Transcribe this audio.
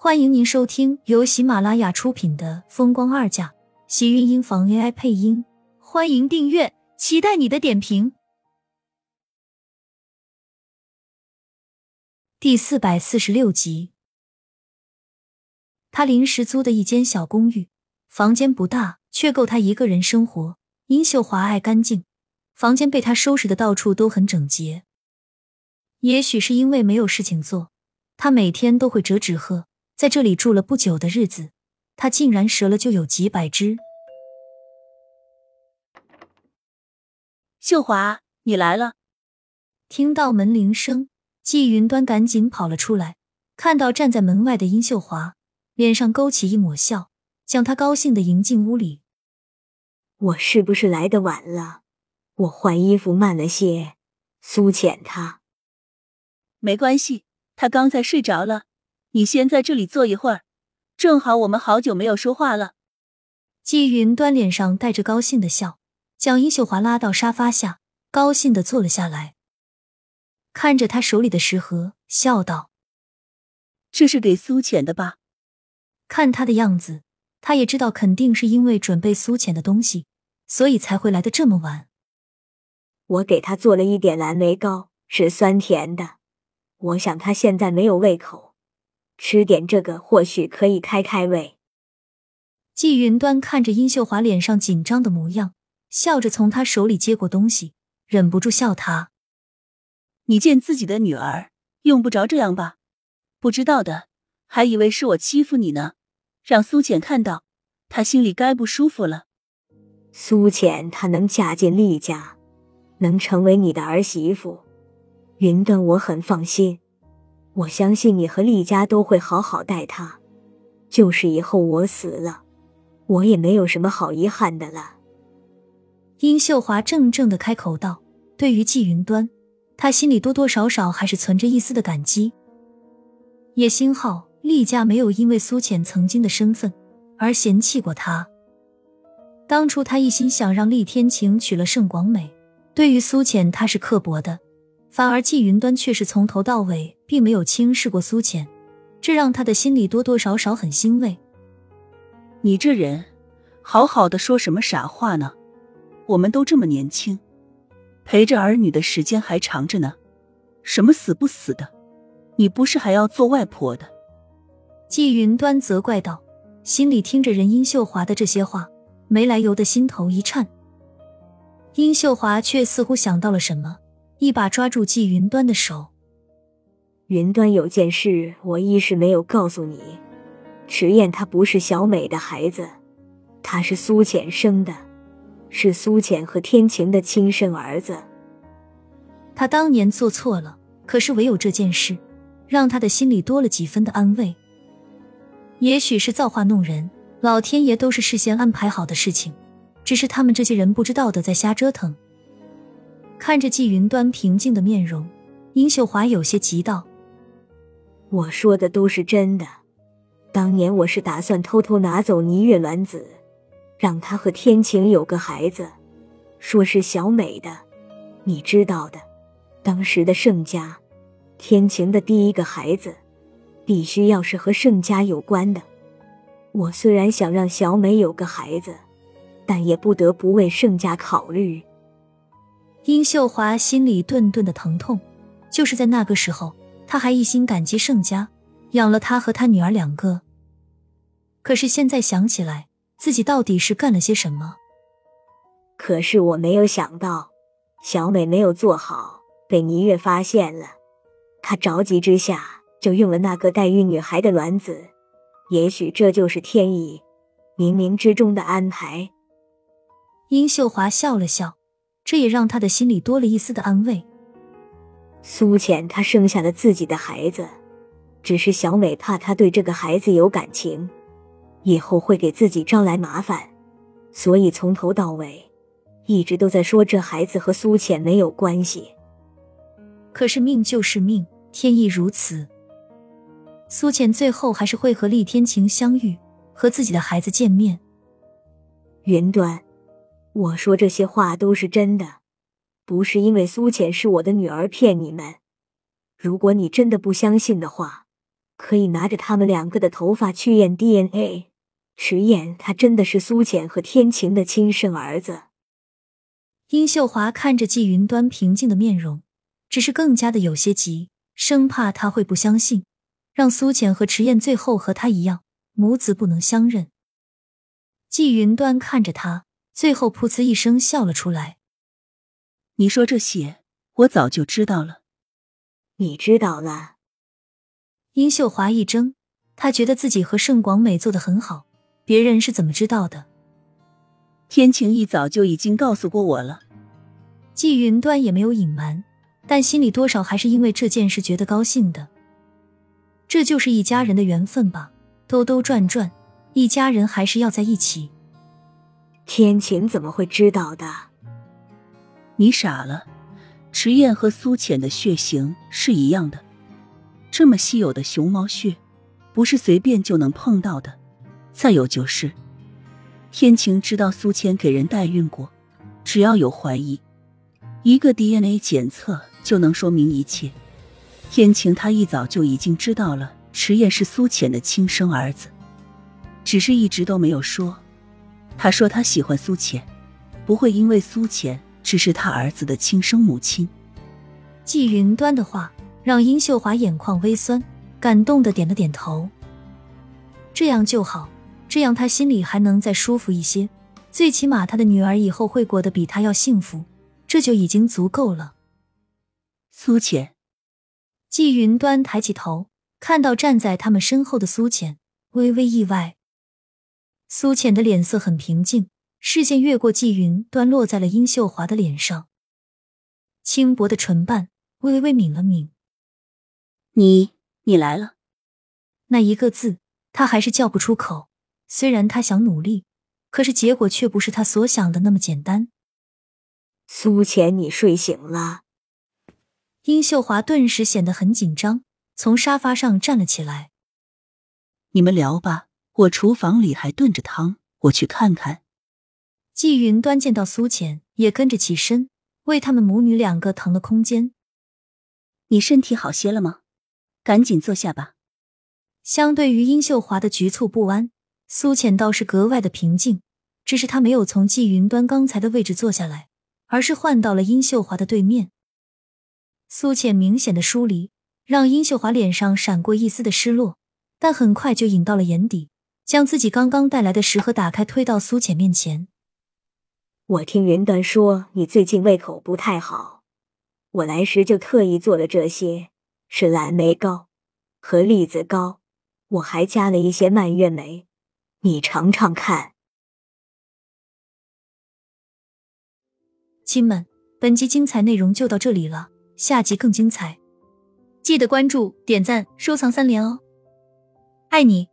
欢迎您收听由喜马拉雅出品的《风光二嫁》，喜运音房 AI 配音。欢迎订阅，期待你的点评。第四百四十六集，他临时租的一间小公寓，房间不大，却够他一个人生活。殷秀华爱干净，房间被他收拾的到处都很整洁。也许是因为没有事情做，他每天都会折纸鹤。在这里住了不久的日子，他竟然折了就有几百只。秀华，你来了！听到门铃声，季云端赶紧跑了出来，看到站在门外的殷秀华，脸上勾起一抹笑，将他高兴的迎进屋里。我是不是来的晚了？我换衣服慢了些。苏浅她没关系，她刚才睡着了。你先在这里坐一会儿，正好我们好久没有说话了。季云端脸上带着高兴的笑，将殷秀华拉到沙发下，高兴的坐了下来，看着他手里的食盒，笑道：“这是给苏浅的吧？”看他的样子，他也知道肯定是因为准备苏浅的东西，所以才会来的这么晚。我给他做了一点蓝莓糕，是酸甜的，我想他现在没有胃口。吃点这个或许可以开开胃。季云端看着殷秀华脸上紧张的模样，笑着从她手里接过东西，忍不住笑他：“你见自己的女儿，用不着这样吧？不知道的还以为是我欺负你呢。让苏浅看到，她心里该不舒服了。苏浅她能嫁进厉家，能成为你的儿媳妇，云端我很放心。”我相信你和厉家都会好好待他，就是以后我死了，我也没有什么好遗憾的了。殷秀华怔怔的开口道：“对于季云端，他心里多多少少还是存着一丝的感激，也幸好厉家没有因为苏浅曾经的身份而嫌弃过他。当初他一心想让厉天晴娶了盛广美，对于苏浅他是刻薄的。”反而季云端却是从头到尾并没有轻视过苏浅，这让他的心里多多少少很欣慰。你这人，好好的说什么傻话呢？我们都这么年轻，陪着儿女的时间还长着呢，什么死不死的，你不是还要做外婆的？季云端责怪道，心里听着任殷秀华的这些话，没来由的心头一颤。殷秀华却似乎想到了什么。一把抓住季云端的手。云端有件事，我一时没有告诉你。迟燕她不是小美的孩子，她是苏浅生的，是苏浅和天晴的亲生儿子。他当年做错了，可是唯有这件事，让他的心里多了几分的安慰。也许是造化弄人，老天爷都是事先安排好的事情，只是他们这些人不知道的在瞎折腾。看着季云端平静的面容，殷秀华有些急道：“我说的都是真的。当年我是打算偷偷拿走倪月卵子，让她和天晴有个孩子，说是小美的。你知道的，当时的盛家，天晴的第一个孩子，必须要是和盛家有关的。我虽然想让小美有个孩子，但也不得不为盛家考虑。”殷秀华心里顿顿的疼痛，就是在那个时候，她还一心感激盛家养了她和她女儿两个。可是现在想起来，自己到底是干了些什么？可是我没有想到，小美没有做好，被倪月发现了，她着急之下就用了那个代孕女孩的卵子。也许这就是天意，冥冥之中的安排。殷秀华笑了笑。这也让他的心里多了一丝的安慰。苏浅她生下了自己的孩子，只是小美怕她对这个孩子有感情，以后会给自己招来麻烦，所以从头到尾一直都在说这孩子和苏浅没有关系。可是命就是命，天意如此。苏浅最后还是会和厉天晴相遇，和自己的孩子见面。云端。我说这些话都是真的，不是因为苏浅是我的女儿骗你们。如果你真的不相信的话，可以拿着他们两个的头发去验 DNA，实验他真的是苏浅和天晴的亲生儿子。殷秀华看着季云端平静的面容，只是更加的有些急，生怕他会不相信，让苏浅和迟燕最后和他一样，母子不能相认。季云端看着他，最后噗呲一声笑了出来。你说这些，我早就知道了。你知道了？殷秀华一怔，她觉得自己和盛广美做的很好，别人是怎么知道的？天晴一早就已经告诉过我了。季云端也没有隐瞒，但心里多少还是因为这件事觉得高兴的。这就是一家人的缘分吧，兜兜转转，一家人还是要在一起。天晴怎么会知道的？你傻了，迟燕和苏浅的血型是一样的，这么稀有的熊猫血，不是随便就能碰到的。再有就是。天晴知道苏浅给人代孕过，只要有怀疑，一个 DNA 检测就能说明一切。天晴他一早就已经知道了迟燕是苏浅的亲生儿子，只是一直都没有说。他说他喜欢苏浅，不会因为苏浅只是他儿子的亲生母亲。季云端的话让殷秀华眼眶微酸，感动的点了点头。这样就好。这样，他心里还能再舒服一些。最起码，他的女儿以后会过得比他要幸福，这就已经足够了。苏浅，季云端抬起头，看到站在他们身后的苏浅，微微意外。苏浅的脸色很平静，视线越过季云端，落在了殷秀华的脸上，轻薄的唇瓣微微抿了抿。你，你来了。那一个字，他还是叫不出口。虽然他想努力，可是结果却不是他所想的那么简单。苏浅，你睡醒了。殷秀华顿时显得很紧张，从沙发上站了起来。你们聊吧，我厨房里还炖着汤，我去看看。季云端见到苏浅，也跟着起身，为他们母女两个腾了空间。你身体好些了吗？赶紧坐下吧。相对于殷秀华的局促不安。苏浅倒是格外的平静，只是她没有从季云端刚才的位置坐下来，而是换到了殷秀华的对面。苏浅明显的疏离，让殷秀华脸上闪过一丝的失落，但很快就引到了眼底，将自己刚刚带来的食盒打开，推到苏浅面前。我听云端说你最近胃口不太好，我来时就特意做了这些，是蓝莓糕和栗子糕，我还加了一些蔓越莓。你尝尝看，亲们，本集精彩内容就到这里了，下集更精彩，记得关注、点赞、收藏三连哦，爱你。